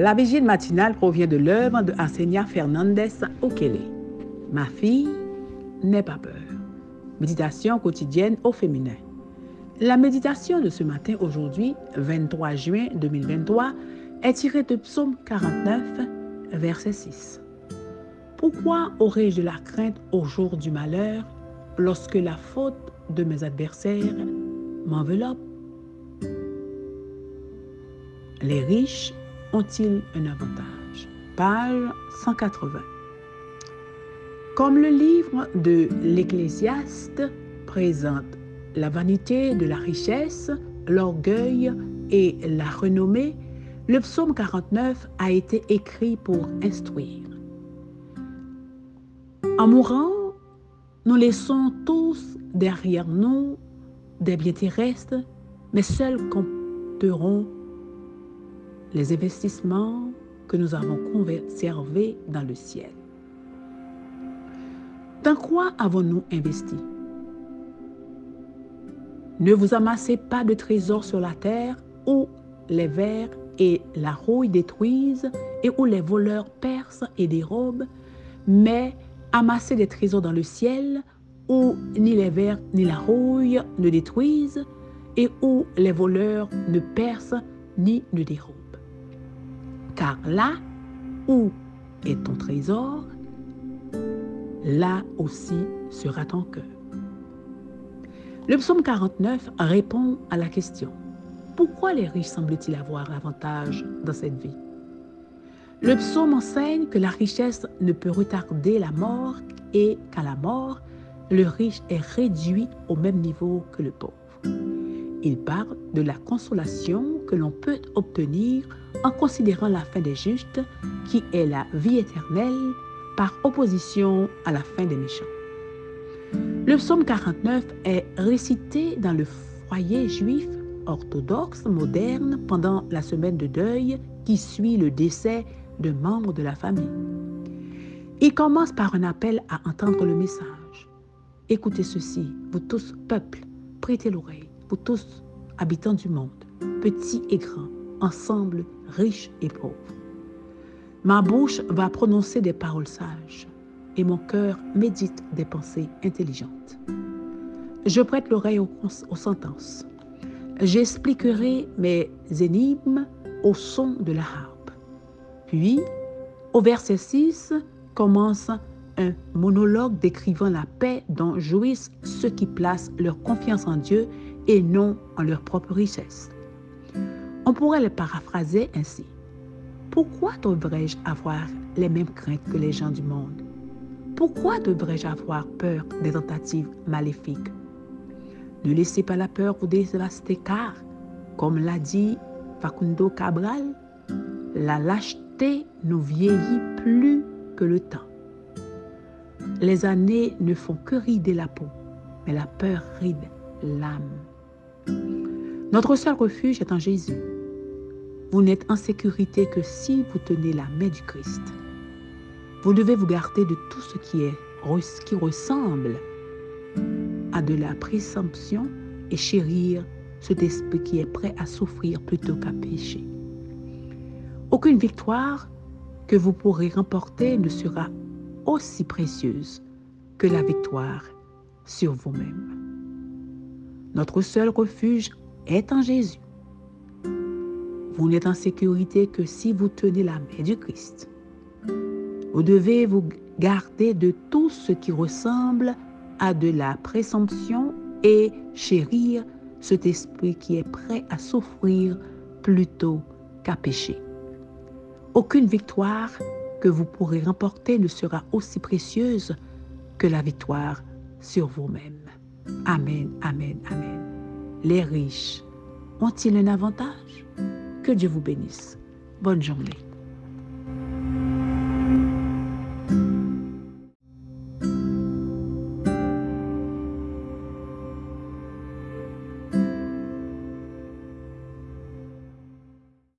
La vigile matinale provient de l'œuvre de Arsenia Fernandez Okele. Ma fille, n'aie pas peur. Méditation quotidienne au féminin. La méditation de ce matin, aujourd'hui, 23 juin 2023, est tirée de Psaume 49, verset 6. Pourquoi aurais-je de la crainte au jour du malheur lorsque la faute de mes adversaires m'enveloppe? Les riches ont-ils un avantage? Page 180. Comme le livre de l'Ecclésiaste présente la vanité de la richesse, l'orgueil et la renommée, le psaume 49 a été écrit pour instruire. En mourant, nous laissons tous derrière nous des biens terrestres, mais seuls compteront les investissements que nous avons conservés dans le ciel. Dans quoi avons-nous investi? Ne vous amassez pas de trésors sur la terre où les vers et la rouille détruisent et où les voleurs percent et dérobent, mais amassez des trésors dans le ciel où ni les vers ni la rouille ne détruisent et où les voleurs ne percent ni ne dérobent. Car là où est ton trésor, là aussi sera ton cœur. Le psaume 49 répond à la question pourquoi les riches semblent-ils avoir l'avantage dans cette vie? Le psaume enseigne que la richesse ne peut retarder la mort et qu'à la mort, le riche est réduit au même niveau que le pauvre. Il parle de la consolation que l'on peut obtenir en considérant la fin des justes, qui est la vie éternelle, par opposition à la fin des méchants. Le psaume 49 est récité dans le foyer juif orthodoxe moderne pendant la semaine de deuil qui suit le décès de membres de la famille. Il commence par un appel à entendre le message. Écoutez ceci, vous tous, peuple, prêtez l'oreille, vous tous, habitants du monde, petits et grands, ensemble, riches et pauvres. Ma bouche va prononcer des paroles sages et mon cœur médite des pensées intelligentes. Je prête l'oreille aux, aux sentences. J'expliquerai mes énigmes au son de la harpe. Puis, au verset 6, commence un monologue décrivant la paix dont jouissent ceux qui placent leur confiance en Dieu et non en leur propre richesse. On pourrait le paraphraser ainsi. Pourquoi devrais-je avoir les mêmes craintes que les gens du monde? Pourquoi devrais-je avoir peur des tentatives maléfiques? Ne laissez pas la peur vous dévaster car, comme l'a dit Facundo Cabral, la lâcheté nous vieillit plus que le temps. Les années ne font que rider la peau, mais la peur ride l'âme. Notre seul refuge est en Jésus. Vous n'êtes en sécurité que si vous tenez la main du Christ. Vous devez vous garder de tout ce qui ressemble à de la présomption et chérir cet esprit qui est prêt à souffrir plutôt qu'à pécher. Aucune victoire que vous pourrez remporter ne sera aussi précieuse que la victoire sur vous-même. Notre seul refuge est en Jésus. Vous n'êtes en sécurité que si vous tenez la main du Christ. Vous devez vous garder de tout ce qui ressemble à de la présomption et chérir cet esprit qui est prêt à souffrir plutôt qu'à pécher. Aucune victoire que vous pourrez remporter ne sera aussi précieuse que la victoire sur vous-même. Amen, amen, amen. Les riches ont-ils un avantage? Que Dieu vous bénisse. Bonne journée.